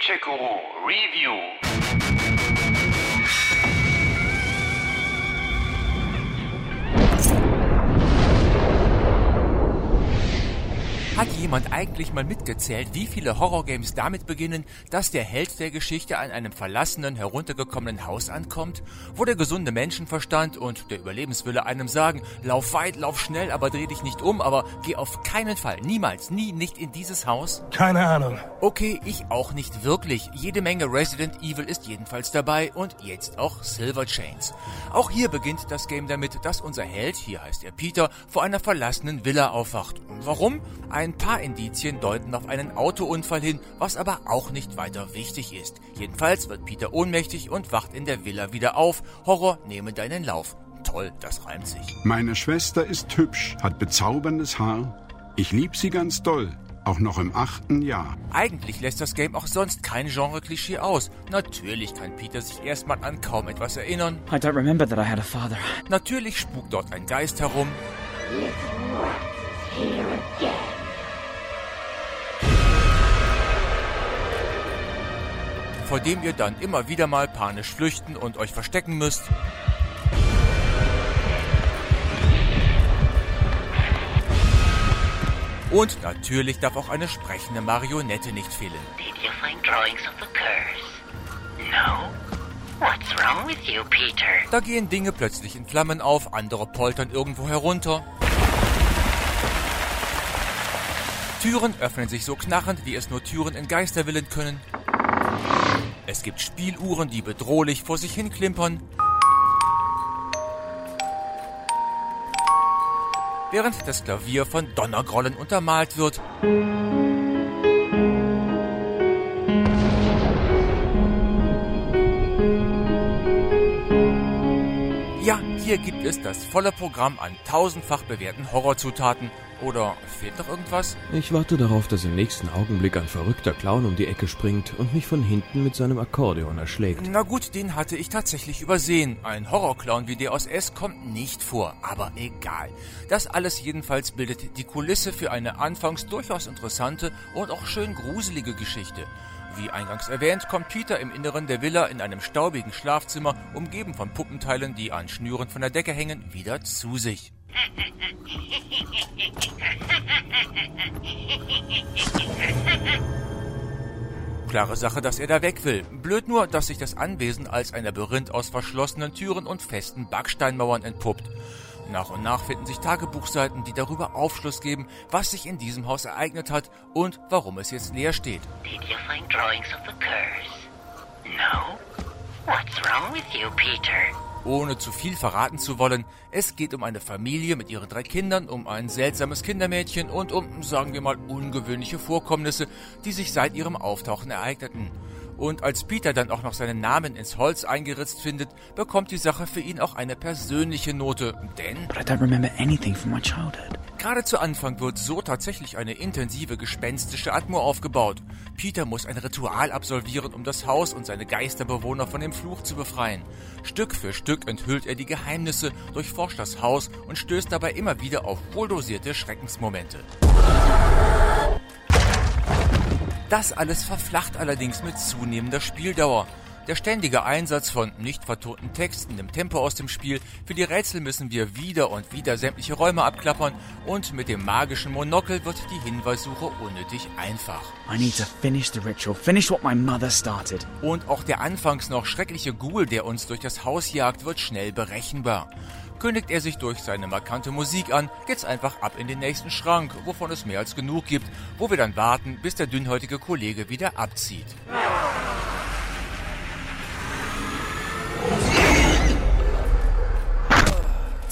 Tchekuru Review. Hat jemand eigentlich mal mitgezählt, wie viele Horrorgames damit beginnen, dass der Held der Geschichte an einem verlassenen, heruntergekommenen Haus ankommt, wo der gesunde Menschenverstand und der Überlebenswille einem sagen, lauf weit, lauf schnell, aber dreh dich nicht um, aber geh auf keinen Fall, niemals, nie, nicht in dieses Haus? Keine Ahnung. Okay, ich auch nicht wirklich. Jede Menge Resident Evil ist jedenfalls dabei und jetzt auch Silver Chains. Auch hier beginnt das Game damit, dass unser Held, hier heißt er Peter, vor einer verlassenen Villa aufwacht. Warum? Ein paar Indizien deuten auf einen Autounfall hin, was aber auch nicht weiter wichtig ist. Jedenfalls wird Peter ohnmächtig und wacht in der Villa wieder auf. Horror nehme deinen Lauf. Toll, das reimt sich. Meine Schwester ist hübsch, hat bezauberndes Haar. Ich lieb sie ganz doll, auch noch im achten Jahr. Eigentlich lässt das Game auch sonst kein Genre-Klischee aus. Natürlich kann Peter sich erstmal an kaum etwas erinnern. I don't remember that I had a father. Natürlich spukt dort ein Geist herum. Vor dem ihr dann immer wieder mal panisch flüchten und euch verstecken müsst. Und natürlich darf auch eine sprechende Marionette nicht fehlen. Did you find drawings of the curse? No? What's wrong with you, Peter? Da gehen Dinge plötzlich in Flammen auf, andere poltern irgendwo herunter. Türen öffnen sich so knarrend, wie es nur Türen in Geisterwillen können. Es gibt Spieluhren, die bedrohlich vor sich hin klimpern. Während das Klavier von Donnergrollen untermalt wird. Ja, hier gibt es das volle Programm an tausendfach bewährten Horrorzutaten. Oder fehlt noch irgendwas? Ich warte darauf, dass im nächsten Augenblick ein verrückter Clown um die Ecke springt und mich von hinten mit seinem Akkordeon erschlägt. Na gut, den hatte ich tatsächlich übersehen. Ein Horrorclown wie der aus S kommt nicht vor, aber egal. Das alles jedenfalls bildet die Kulisse für eine anfangs durchaus interessante und auch schön gruselige Geschichte. Wie eingangs erwähnt, kommt Peter im Inneren der Villa in einem staubigen Schlafzimmer, umgeben von Puppenteilen, die an Schnüren von der Decke hängen, wieder zu sich. Klare Sache, dass er da weg will. Blöd nur, dass sich das Anwesen als ein Labyrinth aus verschlossenen Türen und festen Backsteinmauern entpuppt. Nach und nach finden sich Tagebuchseiten, die darüber Aufschluss geben, was sich in diesem Haus ereignet hat und warum es jetzt leer steht. Did you find drawings of the curse? No? What's wrong with you, Peter? Ohne zu viel verraten zu wollen, es geht um eine Familie mit ihren drei Kindern, um ein seltsames Kindermädchen und um, sagen wir mal, ungewöhnliche Vorkommnisse, die sich seit ihrem Auftauchen ereigneten. Und als Peter dann auch noch seinen Namen ins Holz eingeritzt findet, bekommt die Sache für ihn auch eine persönliche Note. Denn But I don't remember anything from my childhood. gerade zu Anfang wird so tatsächlich eine intensive gespenstische Atmo aufgebaut. Peter muss ein Ritual absolvieren, um das Haus und seine Geisterbewohner von dem Fluch zu befreien. Stück für Stück enthüllt er die Geheimnisse, durchforscht das Haus und stößt dabei immer wieder auf wohldosierte Schreckensmomente. Das alles verflacht allerdings mit zunehmender Spieldauer. Der ständige Einsatz von nicht vertonten Texten nimmt Tempo aus dem Spiel. Für die Rätsel müssen wir wieder und wieder sämtliche Räume abklappern und mit dem magischen Monokel wird die Hinweissuche unnötig einfach. I need to finish the ritual, finish what my mother started. Und auch der anfangs noch schreckliche Ghoul, der uns durch das Haus jagt, wird schnell berechenbar. Kündigt er sich durch seine markante Musik an, geht's einfach ab in den nächsten Schrank, wovon es mehr als genug gibt, wo wir dann warten, bis der dünnhäutige Kollege wieder abzieht.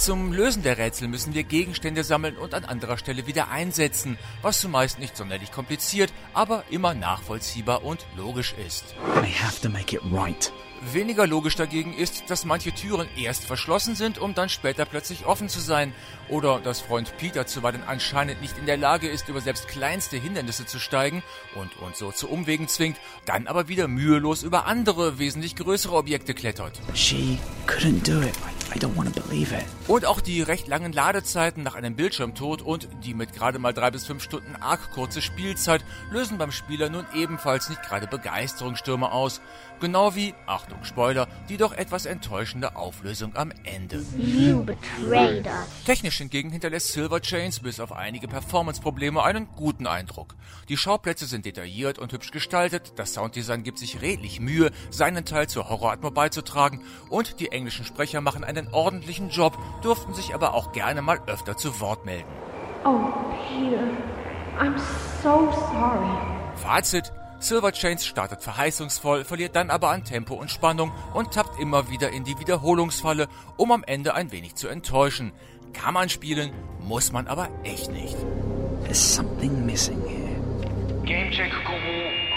Zum Lösen der Rätsel müssen wir Gegenstände sammeln und an anderer Stelle wieder einsetzen, was zumeist nicht sonderlich kompliziert, aber immer nachvollziehbar und logisch ist. I have to make it right. Weniger logisch dagegen ist, dass manche Türen erst verschlossen sind, um dann später plötzlich offen zu sein. Oder dass Freund Peter zuweilen anscheinend nicht in der Lage ist, über selbst kleinste Hindernisse zu steigen und uns so zu Umwegen zwingt, dann aber wieder mühelos über andere, wesentlich größere Objekte klettert. She couldn't do it. I don't want to believe it. Und auch die recht langen Ladezeiten nach einem Bildschirmtod und die mit gerade mal drei bis fünf Stunden arg kurze Spielzeit lösen beim Spieler nun ebenfalls nicht gerade Begeisterungsstürme aus. Genau wie, Achtung Spoiler, die doch etwas enttäuschende Auflösung am Ende. You betrayed us. Technisch hingegen hinterlässt Silver Chains bis auf einige Performance-Probleme einen guten Eindruck. Die Schauplätze sind detailliert und hübsch gestaltet, das Sounddesign gibt sich redlich Mühe, seinen Teil zur Horroratmo beizutragen und die englischen Sprecher machen einen ordentlichen Job, durften sich aber auch gerne mal öfter zu Wort melden. Oh, Peter. I'm so sorry. Fazit. Silver Chains startet verheißungsvoll, verliert dann aber an Tempo und Spannung und tappt immer wieder in die Wiederholungsfalle, um am Ende ein wenig zu enttäuschen. Kann man spielen, muss man aber echt nicht. There's something missing here. Gamecheck Guru.